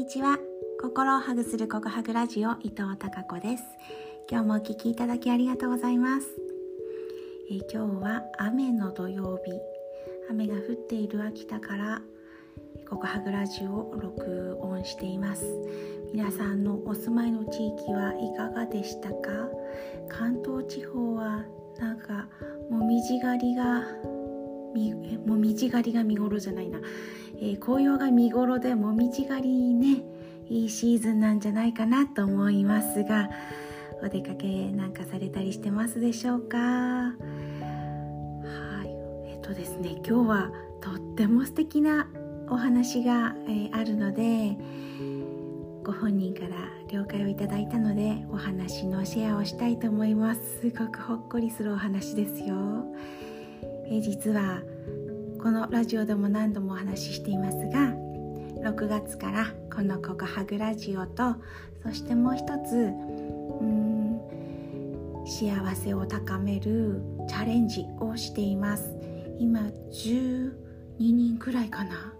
にちは。心をハグするココハグラジオ伊藤孝子です。今日もお聞きいただきありがとうございます、えー、今日は雨の土曜日。雨が降っている秋田からココハグラジオを録音しています。皆さんのお住まいの地域はいかがでしたか？関東地方はなんかもみじ狩りがもみじ狩りが見頃じゃないな、えー、紅葉が見頃でもみじ狩りね。いいシーズンなんじゃないかなと思いますがお出かけなんかされたりしてますでしょうか？はい。えっとですね今日はとっても素敵なお話が、えー、あるのでご本人から了解をいただいたのでお話のシェアをしたいと思います。すごくほっこりするお話ですよ。え実はこのラジオでも何度もお話ししていますが6月からこの「ココハグラジオと」そしてもう一つうん幸せを高めるチャレンジをしています。今12人くらいかな？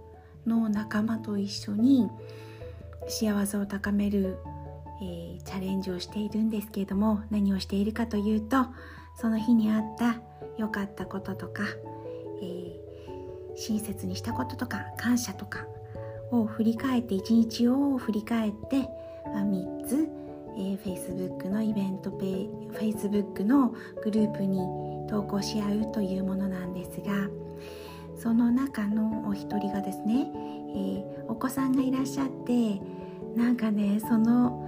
の仲間と一緒に幸せを高める、えー、チャレンジをしているんですけれども何をしているかというとその日にあった良かったこととか、えー、親切にしたこととか感謝とかを振り返って一日を振り返って、まあ、3つ、えー、Facebook のイベントペイ Facebook のグループに投稿し合うというものなんですがその中のお一人がですね、えー、お子さんがいらっしゃってなんかねその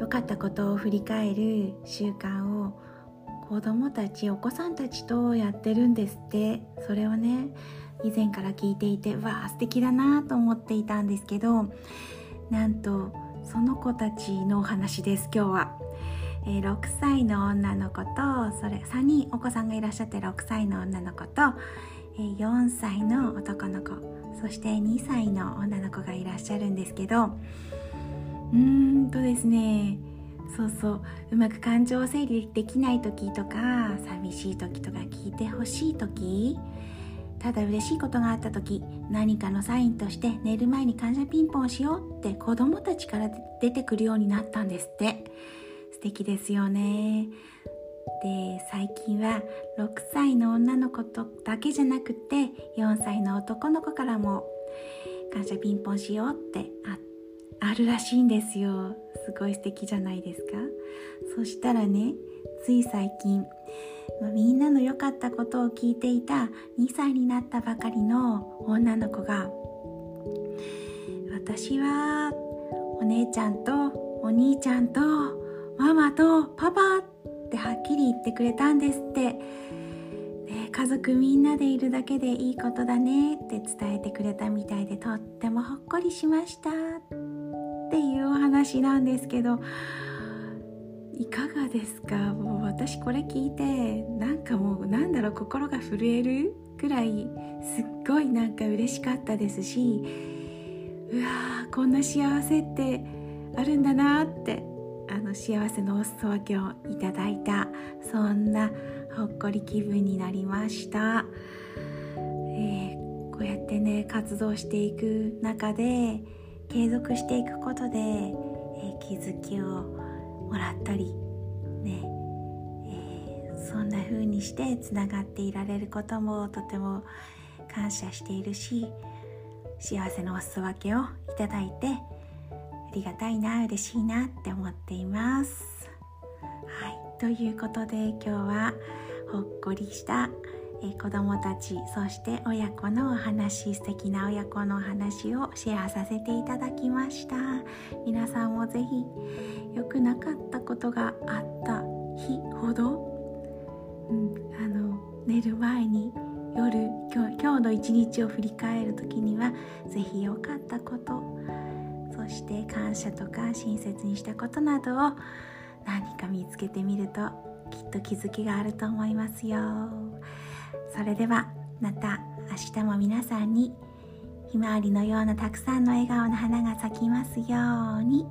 良かったことを振り返る習慣を子供たちお子さんたちとやってるんですって。それをね以前から聞いていてわあ素敵だなと思っていたんですけどなんとその子たちのお話です今日は、えー、6歳の女の子とそれ3人お子さんがいらっしゃって6歳の女の子と、えー、4歳の男の子。そして2歳の女の子がいらっしゃるんですけどうーんとですねそうそう。うまく感情を整理できない時とか寂しい時とか聞いてほしい時ただ嬉しいことがあった時何かのサインとして寝る前に感謝ピンポンしようって子供たちから出てくるようになったんですって。素敵ですよね。で最近は6歳の女の子とだけじゃなくて4歳の男の子からも感謝ピンポンしようってああるらしいんですよ。すごい素敵じゃないですか？そしたらねつい最近みんなの良かったことを聞いていた2歳になったばかりの女の子が私はお姉ちゃんとお兄ちゃんとママとパパってはっきり言ってくれたんですって、ね、家族みんなでいるだけでいいことだねって伝えてくれたみたいでとってもほっこりしましたっていうお話なんですけどいかがですか？もう私これ聞いてなんかもうなんだろう心が震えるくらいすっごいなんか嬉しかったですしうわーこんな幸せってあるんだなってあの幸せのお裾分けをいただいたそんなほっこり気分になりました、えー、こうやってね活動していく中で継続していくことで、えー、気づきをもらったりね、えー、そんな風にしてつながっていられることもとても感謝しているし幸せのお裾分けをいただいてありがたいな嬉しいなって思っています。はい、ということで今日はほっこりしたえ子どもたちそして親子のお話素敵な親子のお話をシェアさせていただきました皆さんもぜひ良くなかったことがあった日ほど、うん、あの寝る前に夜今日の一日を振り返る時にはぜひ良かったことそして感謝とか親切にしたことなどを何か見つけてみるときっと気づきがあると思いますよ。それではまた明日も皆さんにひまわりのようなたくさんの笑顔の花が咲きますように。